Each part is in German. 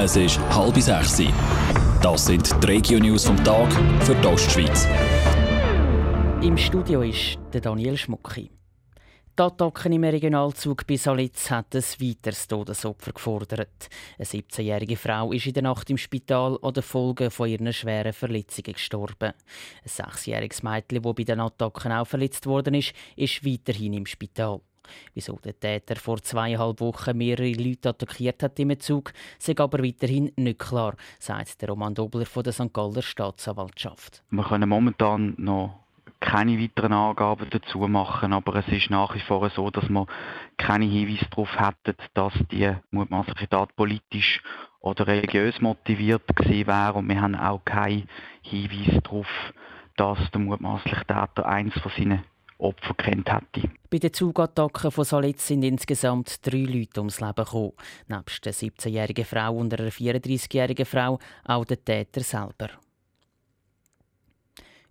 Es ist halb sechs. Das sind die Regio-News vom Tag für die Ostschweiz. Im Studio ist der Daniel Schmucki. Die Attacken im Regionalzug bei Salitz hat ein weiteres Todesopfer gefordert. Eine 17-jährige Frau ist in der Nacht im Spital an den Folgen von ihren schweren Verletzungen gestorben. Ein sechsjähriges Mädchen, das bei den Attacken auch verletzt worden ist, ist weiterhin im Spital. Wieso der Täter vor zweieinhalb Wochen mehrere Leute attackiert hat im Zug, sei aber weiterhin nicht klar, sagt der Roman Dobler von der St. Galler Staatsanwaltschaft. Wir können momentan noch keine weiteren Angaben dazu machen, aber es ist nach wie vor so, dass wir keine Hinweise darauf hätten, dass die mutmaßliche Tat politisch oder religiös motiviert gewesen wäre und wir haben auch keinen Hinweis darauf, dass der mutmaßliche Täter eins von seinen Opfer kennt hätte. Bei den Zugattacken von Salitz sind insgesamt drei Leute ums Leben gekommen. Nebst der 17-jährigen Frau und einer 34-jährigen Frau auch der Täter selber.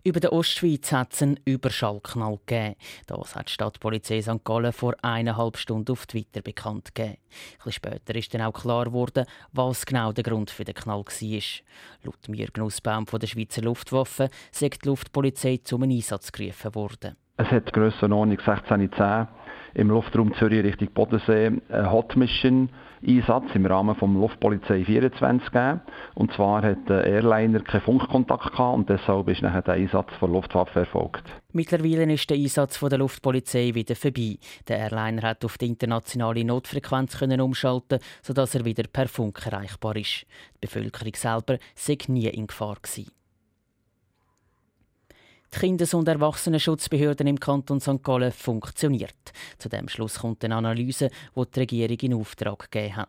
Über der Ostschweiz hat es einen Überschallknall gegeben. Das hat die Stadtpolizei St. Gallen vor eineinhalb Stunden auf Twitter bekannt gegeben. Etwas später ist dann auch klar geworden, was genau der Grund für den Knall war. Laut Mirgen Nussbaum von der Schweizer Luftwaffe sagt die Luftpolizei zum Einsatz gerufen worden. Es hat Grössenordnung 1610 im Luftraum Zürich Richtung Bodensee einen Hot Mission Einsatz im Rahmen vom Luftpolizei 24 gegeben. Und zwar hat der Airliner keinen Funkkontakt gehabt und deshalb ist nachher der Einsatz der Luftwaffe erfolgt. Mittlerweile ist der Einsatz von der Luftpolizei wieder vorbei. Der Airliner hat auf die internationale Notfrequenz können umschalten, sodass er wieder per Funk erreichbar ist. Die Bevölkerung selber sei nie in Gefahr gewesen. Die Kindes- und Erwachsenenschutzbehörden im Kanton St. Gallen funktioniert. Zu dem Schluss kommt eine Analyse, die die Regierung in Auftrag gegeben hat.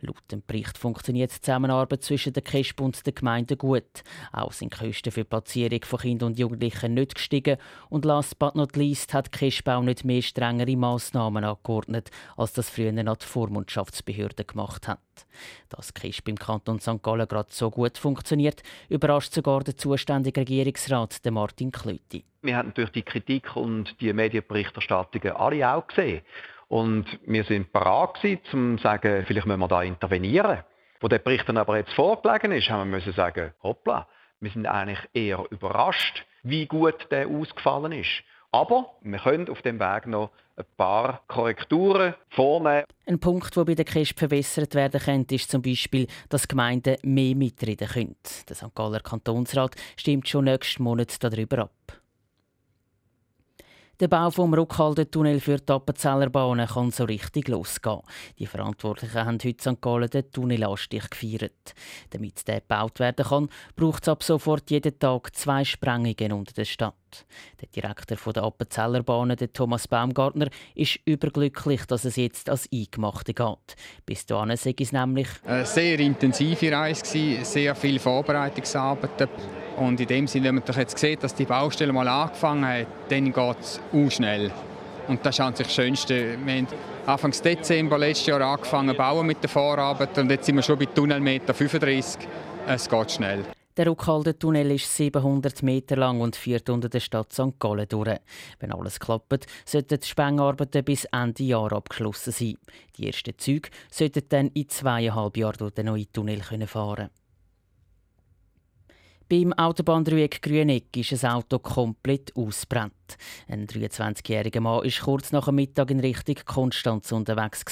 Laut dem Bericht funktioniert die Zusammenarbeit zwischen der KESB und der Gemeinde gut. Auch sind die Kosten für die Platzierung von Kindern und Jugendlichen nicht gestiegen. Und last but not least hat die KESB auch nicht mehr strengere Massnahmen angeordnet, als das früher noch die Vormundschaftsbehörde gemacht hat. Dass die KESB im Kanton St. Gallen gerade so gut funktioniert, überrascht sogar der zuständige Regierungsrat Martin Klöti. Wir haben durch die Kritik und die Medienberichterstattungen alle auch gesehen. Und wir sind parat gewesen, um zu sagen, vielleicht müssen wir da intervenieren. Wo der Bericht dann aber jetzt vorgelegen ist, haben wir müssen sagen, hoppla, wir sind eigentlich eher überrascht, wie gut der ausgefallen ist. Aber wir können auf dem Weg noch ein paar Korrekturen vornehmen. Ein Punkt, der bei der KESB verbessert werden könnte, ist zum Beispiel, dass Gemeinden mehr mitreden können. Der St. Galler Kantonsrat stimmt schon nächsten Monat darüber ab. Der Bau vom Rückhaltetunnel für die Appenzeller Bahn kann so richtig losgehen. Die Verantwortlichen haben heute St. Gallen den Tunnelanstich gefeiert. Damit der gebaut werden kann, braucht es ab sofort jeden Tag zwei Sprengungen unter der Stadt. Der Direktor der Appenzeller Bahnen, Thomas Baumgartner, ist überglücklich, dass es jetzt als Eingemachte geht. Bis dahin sei es nämlich eine sehr intensive Reise, sehr viele Vorbereitungsarbeiten. Und in dem Sinne, wenn man jetzt sieht, dass die Baustelle mal angefangen hat, dann geht es auch schnell. Und das ist eigentlich das Schönste. Wir haben Anfang Dezember letztes Jahr angefangen bauen mit der Vorarbeit und jetzt sind wir schon bei Tunnelmeter 35. Es geht schnell. Der Rückhaltetunnel ist 700 Meter lang und führt unter der Stadt St. Gallen durch. Wenn alles klappt, sollten die Spengarbeiten bis Ende Jahr abgeschlossen sein. Die ersten Züge sollten dann in zweieinhalb Jahren durch den neuen Tunnel fahren können. Beim Autobahndreieck Grüneck ist ein Auto komplett ausbrennt. Ein 23-jähriger Mann ist kurz nach dem Mittag in Richtung Konstanz unterwegs.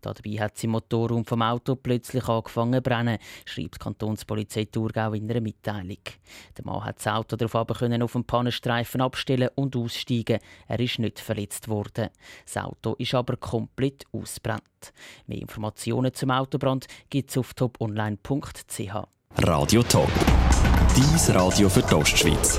Dabei hat sein Motorraum vom Auto plötzlich angefangen zu brennen, schreibt die Kantonspolizei Thurgau in einer Mitteilung. Der Mann hat das Auto darauf können auf dem Pannenstreifen abstellen und aussteigen. Er ist nicht verletzt worden. Das Auto ist aber komplett ausbrennt. Mehr Informationen zum Autobrand gibt es auf toponline.ch. Radio Top. Dies Radio für die Ostschweiz.